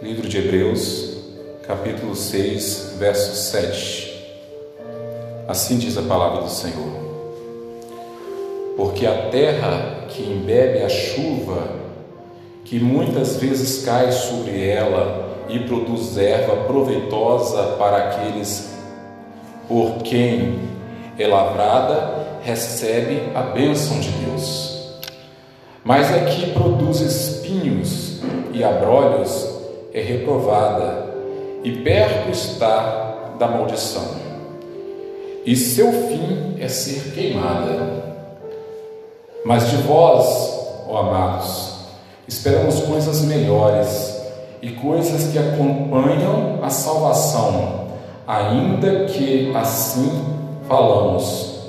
Livro de Hebreus, capítulo 6, verso 7. Assim diz a palavra do Senhor. Porque a terra que embebe a chuva, que muitas vezes cai sobre ela e produz erva proveitosa para aqueles por quem é lavrada, recebe a bênção de Deus. Mas a que produz espinhos e abrolhos, é reprovada e perto está da maldição, e seu fim é ser queimada. Mas de vós, ó amados, esperamos coisas melhores e coisas que acompanham a salvação, ainda que assim falamos,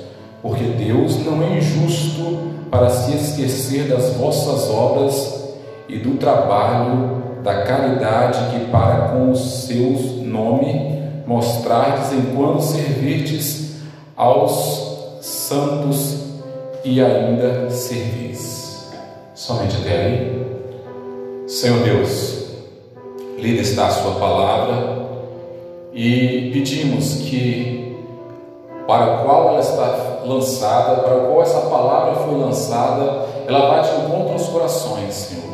porque Deus não é injusto para se esquecer das vossas obras e do trabalho da caridade que para com os seus nome mostrardes enquanto servirdes aos santos e ainda servis. Somente até aí. Senhor Deus, lida está a sua palavra e pedimos que para o qual ela está lançada, para o qual essa palavra foi lançada, ela vá de encontro aos corações, Senhor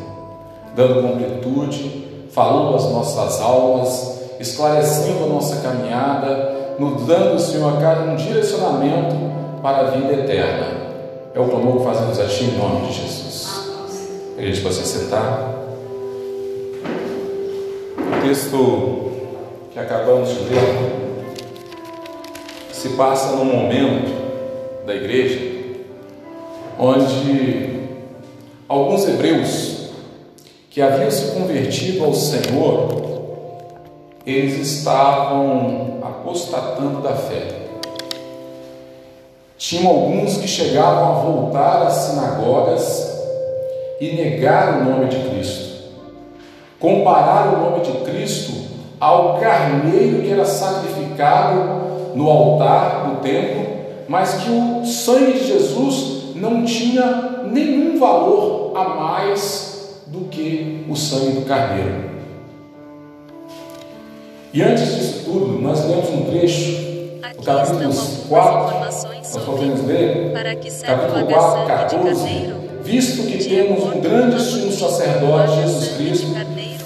dando completude, falando às nossas almas, esclarecendo a nossa caminhada, nos dando, Senhor, a cada um direcionamento para a vida eterna. É o clamor que fazemos a Ti em nome de Jesus. A gente possa sentar. O texto que acabamos de ler se passa num momento da igreja onde alguns hebreus que haviam se convertido ao Senhor, eles estavam apostatando da fé. Tinham alguns que chegavam a voltar às sinagogas e negar o nome de Cristo, comparar o nome de Cristo ao carneiro que era sacrificado no altar do templo, mas que o sangue de Jesus não tinha nenhum valor a mais do que o sangue do carneiro. E antes disso tudo, nós lemos um trecho do capítulo 4, nós podemos ler, capítulo 4, 14, visto que temos um grande sumo sacerdote, Jesus Cristo,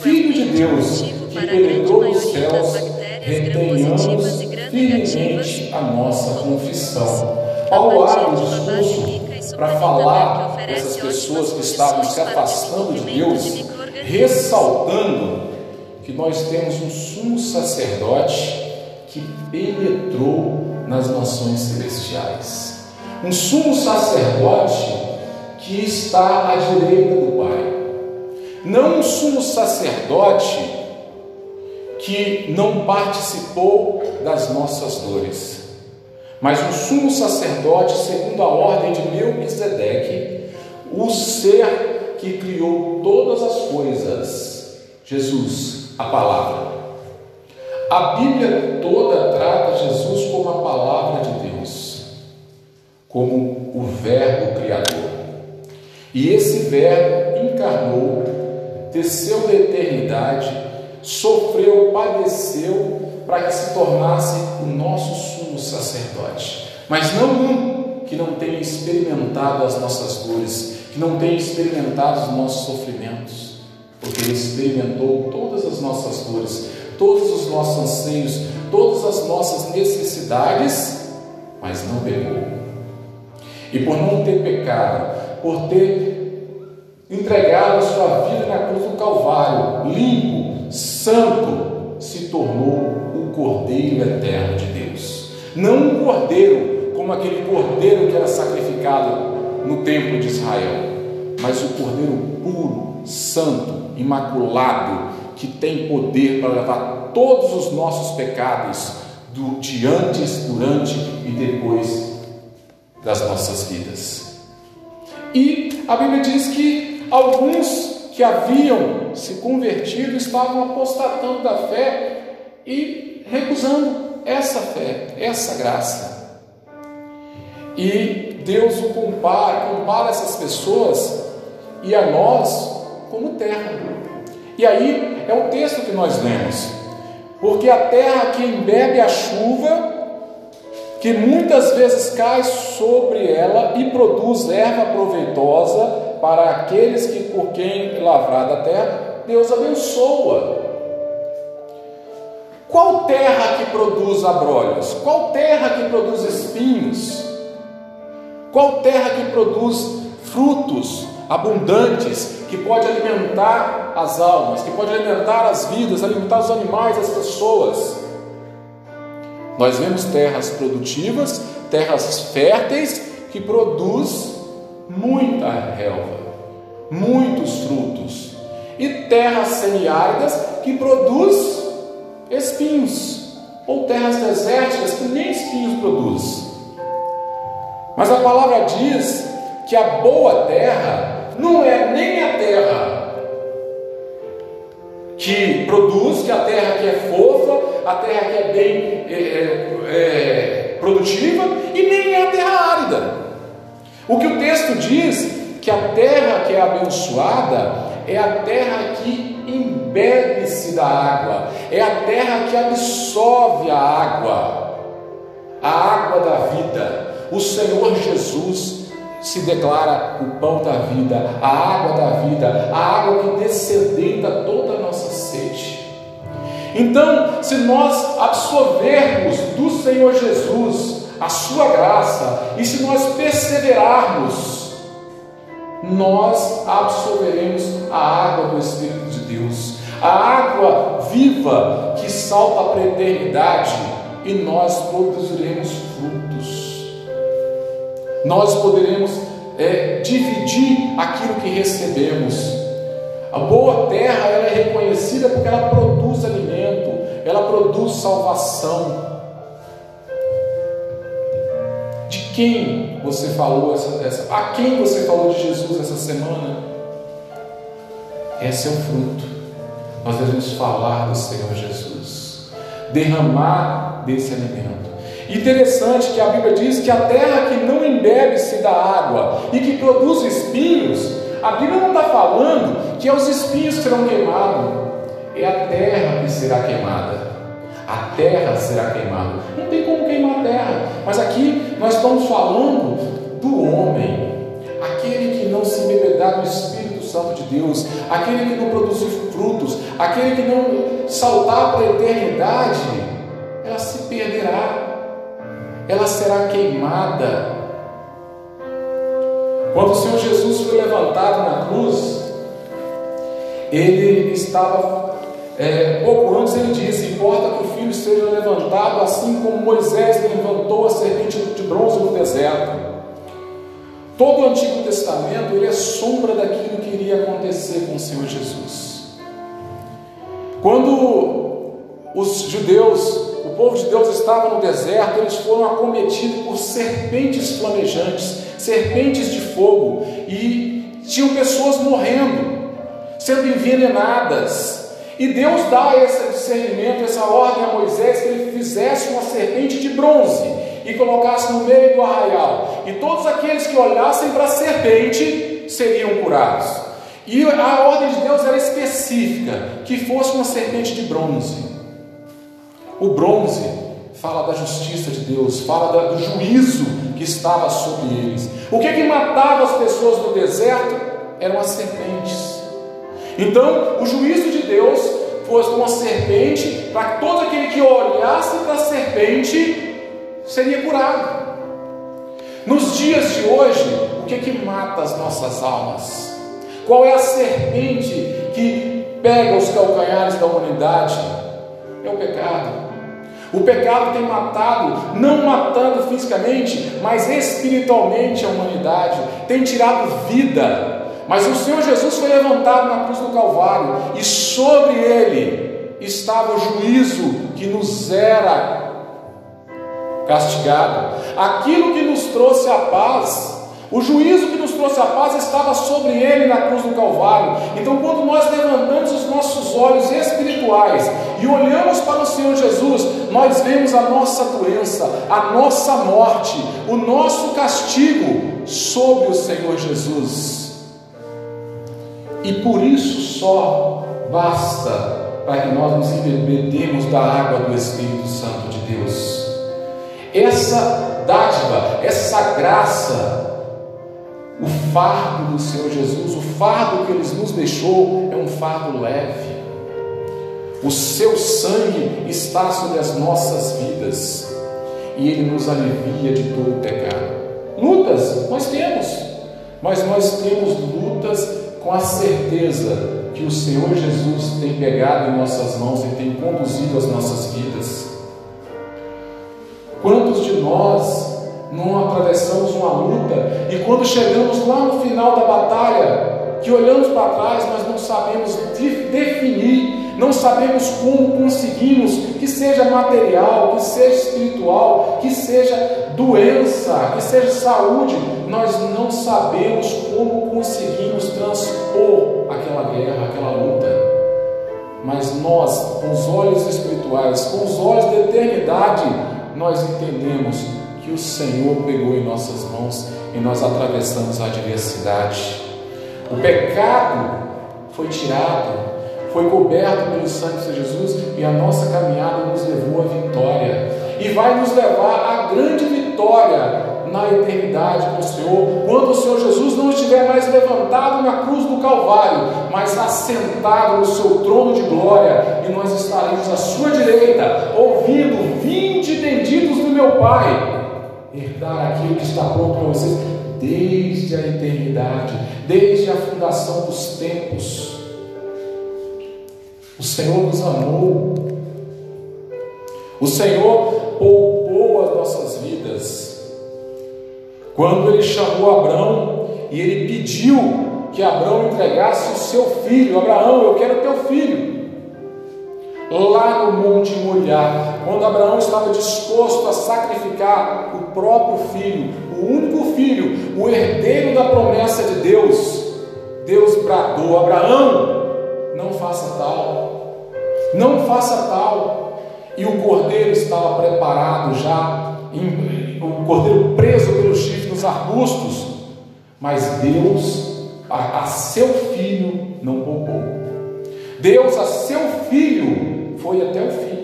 Filho de Deus, que penetrou os céus, retenhamos firmemente a nossa confissão. Paulo abre o discurso para falar dessas pessoas que estavam se afastando de Deus, ressaltando que nós temos um sumo sacerdote que penetrou nas nações celestiais. Um sumo sacerdote que está à direita do Pai. Não um sumo sacerdote que não participou das nossas dores mas o sumo sacerdote, segundo a ordem de Melquisedeque, o ser que criou todas as coisas, Jesus, a palavra. A Bíblia toda trata Jesus como a palavra de Deus, como o Verbo Criador. E esse Verbo encarnou, desceu da eternidade, sofreu, padeceu, para que se tornasse o nosso sumo sacerdote. Mas não um que não tenha experimentado as nossas dores, que não tenha experimentado os nossos sofrimentos, porque ele experimentou todas as nossas dores, todos os nossos anseios, todas as nossas necessidades, mas não pecou. E por não ter pecado, por ter entregado a sua vida na cruz do Calvário, limpo, santo, se tornou o Cordeiro eterno de Deus. Não um cordeiro como aquele cordeiro que era sacrificado no templo de Israel, mas o cordeiro puro, santo, imaculado, que tem poder para levar todos os nossos pecados do, de antes, durante e depois das nossas vidas. E a Bíblia diz que alguns que haviam se convertido estavam apostatando da fé e recusando essa fé, essa graça. E Deus o compara, compara essas pessoas e a nós como terra. E aí é o texto que nós lemos. Porque a terra que embebe a chuva, que muitas vezes cai sobre ela e produz erva proveitosa para aqueles que por quem lavrada a terra, Deus abençoa. Qual terra que produz abrolhos? Qual terra que produz espinhos? Qual terra que produz frutos abundantes, que pode alimentar as almas, que pode alimentar as vidas, alimentar os animais, as pessoas? Nós vemos terras produtivas, terras férteis que produz muita relva, muitos frutos, e terras semiáridas que produz espinhos, ou terras desérticas que nem espinhos produz. Mas a palavra diz que a boa terra não é nem a terra que produz, que a terra que é fofa, a terra que é bem é, é, é, produtiva, e nem é a terra árida. O que o texto diz que a terra que é abençoada é a terra que embebe-se da água, é a terra que absorve a água, a água da vida. O Senhor Jesus se declara o pão da vida, a água da vida, a água que descedenta toda a nossa sede. Então, se nós absorvermos do Senhor Jesus a sua graça e se nós perseverarmos, nós absorveremos a água do Espírito de Deus, a água viva que salta para a eternidade e nós produziremos frutos. Nós poderemos é, dividir aquilo que recebemos. A boa terra ela é reconhecida porque ela produz alimento, ela produz salvação, quem você falou essa, essa, a quem você falou de Jesus essa semana? Esse é o fruto. Nós devemos falar do Senhor Jesus, derramar desse alimento. Interessante que a Bíblia diz que a terra que não embebe-se da água e que produz espinhos, a Bíblia não está falando que é os espinhos que serão queimados, é a terra que será queimada a terra será queimada. Não tem como terra, mas aqui nós estamos falando do homem, aquele que não se embebedar do Espírito Santo de Deus, aquele que não produzir frutos, aquele que não saltar para a eternidade, ela se perderá, ela será queimada. Quando o Senhor Jesus foi levantado na cruz, ele estava é, pouco antes ele disse: Importa que o filho seja levantado, assim como Moisés levantou a serpente de bronze no deserto. Todo o Antigo Testamento ele é sombra daquilo que iria acontecer com o Senhor Jesus. Quando os judeus, o povo de Deus estava no deserto, eles foram acometidos por serpentes flamejantes, serpentes de fogo, e tinham pessoas morrendo, sendo envenenadas. E Deus dá esse discernimento, essa ordem a Moisés que ele fizesse uma serpente de bronze e colocasse no meio do arraial. E todos aqueles que olhassem para a serpente seriam curados. E a ordem de Deus era específica, que fosse uma serpente de bronze. O bronze fala da justiça de Deus, fala do juízo que estava sobre eles. O que, que matava as pessoas no deserto eram as serpentes. Então, o juízo de Deus fosse uma serpente, para todo aquele que olhasse para a serpente seria curado. Nos dias de hoje, o que, que mata as nossas almas? Qual é a serpente que pega os calcanhares da humanidade? É o pecado. O pecado tem matado, não matando fisicamente, mas espiritualmente a humanidade, tem tirado vida, mas o Senhor Jesus foi levantado na cruz do Calvário e sobre ele estava o juízo que nos era castigado. Aquilo que nos trouxe a paz, o juízo que nos trouxe a paz estava sobre ele na cruz do Calvário. Então, quando nós levantamos os nossos olhos espirituais e olhamos para o Senhor Jesus, nós vemos a nossa doença, a nossa morte, o nosso castigo sobre o Senhor Jesus. E por isso só basta para que nós nos embebedemos da água do Espírito Santo de Deus. Essa dádiva, essa graça, o fardo do Senhor Jesus, o fardo que Ele nos deixou, é um fardo leve. O seu sangue está sobre as nossas vidas e Ele nos alivia de todo o pecado. Lutas nós temos, mas nós temos lutas com a certeza que o Senhor Jesus tem pegado em nossas mãos e tem conduzido as nossas vidas. Quantos de nós não atravessamos uma luta e quando chegamos lá no final da batalha, que olhamos para trás, mas não sabemos definir, não sabemos como conseguimos, que seja material, que seja espiritual, que seja doença, que seja saúde, nós não sabemos como conseguimos transpor aquela guerra, aquela luta. Mas nós, com os olhos espirituais, com os olhos da eternidade, nós entendemos que o Senhor pegou em nossas mãos e nós atravessamos a adversidade. O pecado foi tirado, foi coberto pelo sangue de Jesus e a nossa caminhada nos levou à vitória. E vai nos levar à grande vitória na eternidade com o Senhor, quando o Senhor Jesus não estiver mais levantado na cruz do Calvário, mas assentado no seu trono de glória, e nós estaremos à sua direita, ouvindo: Vinde benditos do meu Pai, herdar aquilo que está pronto para vocês desde a eternidade, desde a fundação dos tempos. O Senhor nos amou, o Senhor poupou Quando ele chamou Abraão e ele pediu que Abraão entregasse o seu filho, Abraão, eu quero teu filho. Lá no Monte Moriá, quando Abraão estava disposto a sacrificar o próprio filho, o único filho, o herdeiro da promessa de Deus, Deus bradou: Abraão, não faça tal, não faça tal. E o cordeiro estava preparado já, o cordeiro preso pelo chifre nos arbustos, mas Deus a, a seu filho não poupou. Deus a seu filho foi até o fim.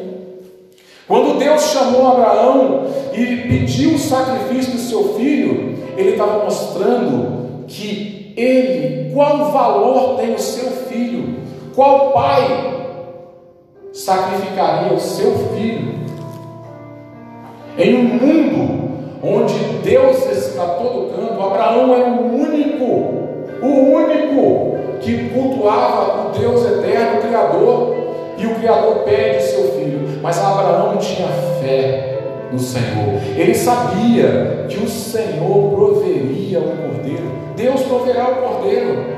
Quando Deus chamou Abraão e pediu o sacrifício do seu filho, ele estava mostrando que ele, qual valor tem o seu filho, qual pai sacrificaria o seu filho em um mundo onde Deus está todo canto, Abraão era o único, o único que cultuava o Deus eterno, o Criador, e o Criador pede seu filho, mas Abraão tinha fé no Senhor, ele sabia que o Senhor proveria o cordeiro, Deus proverá o cordeiro.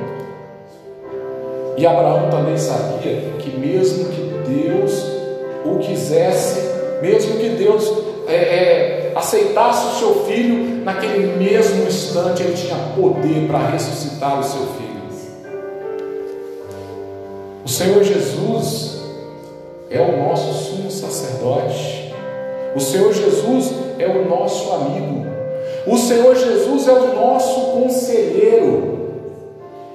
E Abraão também sabia que, mesmo que Deus o quisesse, mesmo que Deus é, é, aceitasse o seu filho, naquele mesmo instante ele tinha poder para ressuscitar o seu filho. O Senhor Jesus é o nosso sumo sacerdote. O Senhor Jesus é o nosso amigo. O Senhor Jesus é o nosso conselheiro.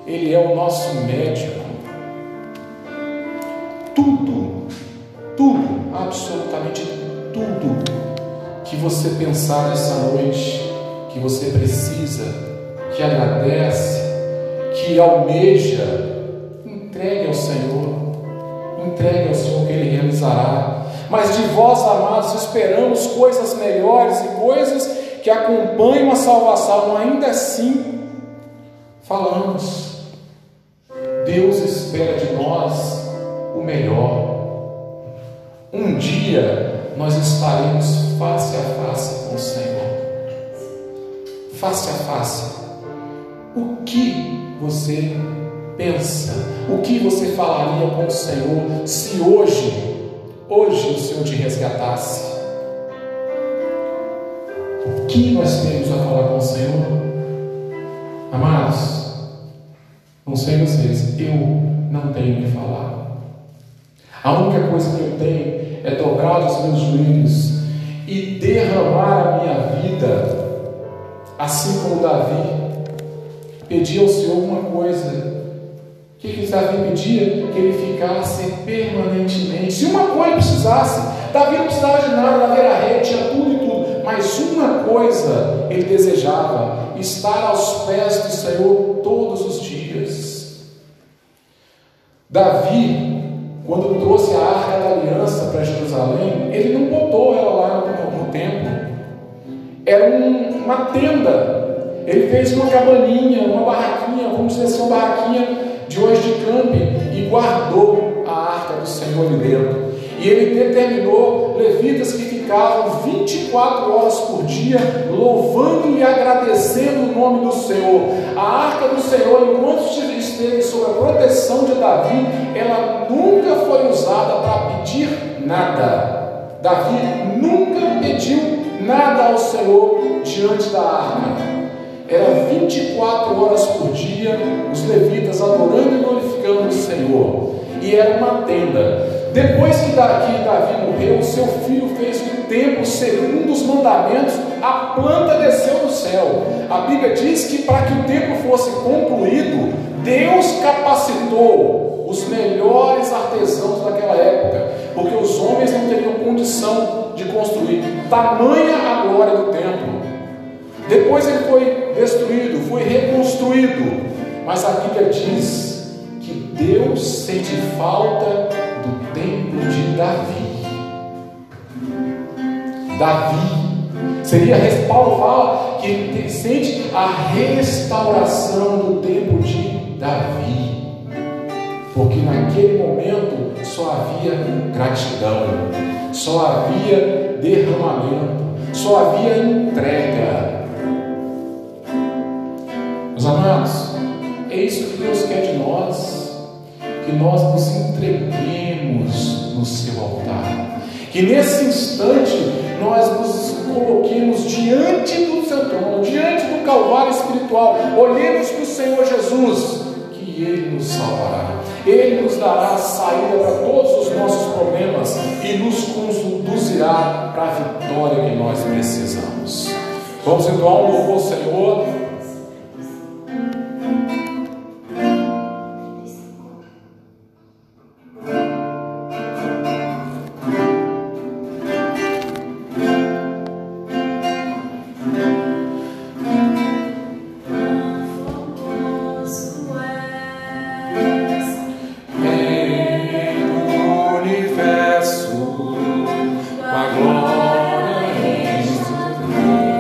Ele é o nosso médico. Tudo, tudo, absolutamente tudo que você pensar nessa noite, que você precisa, que agradece, que almeja, entregue ao Senhor. Entregue ao Senhor que Ele realizará. Mas de vós, amados, esperamos coisas melhores e coisas que acompanham a salvação. Ainda assim, falamos. Deus espera de nós o melhor. Um dia nós estaremos face a face com o Senhor. Face a face. O que você pensa? O que você falaria com o Senhor se hoje, hoje o Senhor te resgatasse? O que nós temos a falar com o Senhor? Amados, não sei vocês, eu não tenho o que falar. A única coisa que eu tenho é dobrar os meus joelhos e derramar a minha vida, assim como Davi, pedir ao Senhor uma coisa que Davi pedia? Que ele ficasse permanentemente. Se uma coisa precisasse, Davi não precisava de nada, Davi era rei, tinha tudo e tudo. Mas uma coisa ele desejava: estar aos pés do Senhor todos os dias. Davi, quando trouxe a arca da aliança para Jerusalém, ele não botou ela lá no, no templo. Era um, uma tenda. Ele fez uma cabaninha, uma barraquinha, vamos dizer assim, uma barraquinha de hoje de camping e guardou a arca do Senhor ali dentro. E ele determinou levitas que ficavam 24 horas por dia louvando e agradecendo o nome do Senhor. A arca do Senhor, enquanto esteve sob a proteção de Davi, ela nunca foi usada para pedir nada. Davi nunca pediu nada ao Senhor diante da arca. Era 24 horas por dia os levitas adorando e glorificando o Senhor. E era uma tenda. Depois que Davi, morreu, seu filho fez um templo segundo os mandamentos, a planta desceu do céu. A Bíblia diz que para que o templo fosse concluído, Deus capacitou os melhores artesãos daquela época, porque os homens não teriam condição de construir. Tamanha a glória do templo. Depois ele foi destruído, foi reconstruído. Mas a Bíblia diz que Deus sente falta Davi. Davi seria, Paulo fala que ele sente a restauração do templo de Davi. Porque naquele momento só havia gratidão, só havia derramamento, só havia entrega. Meus amados, é isso que Deus quer de nós, que nós nos entreguemos no seu altar, que nesse instante nós nos coloquemos diante do seu trono, diante do Calvário espiritual, olhemos para o Senhor Jesus, que Ele nos salvará, Ele nos dará a saída para todos os nossos problemas e nos conduzirá para a vitória que nós precisamos. Vamos entoar um louvor, Senhor.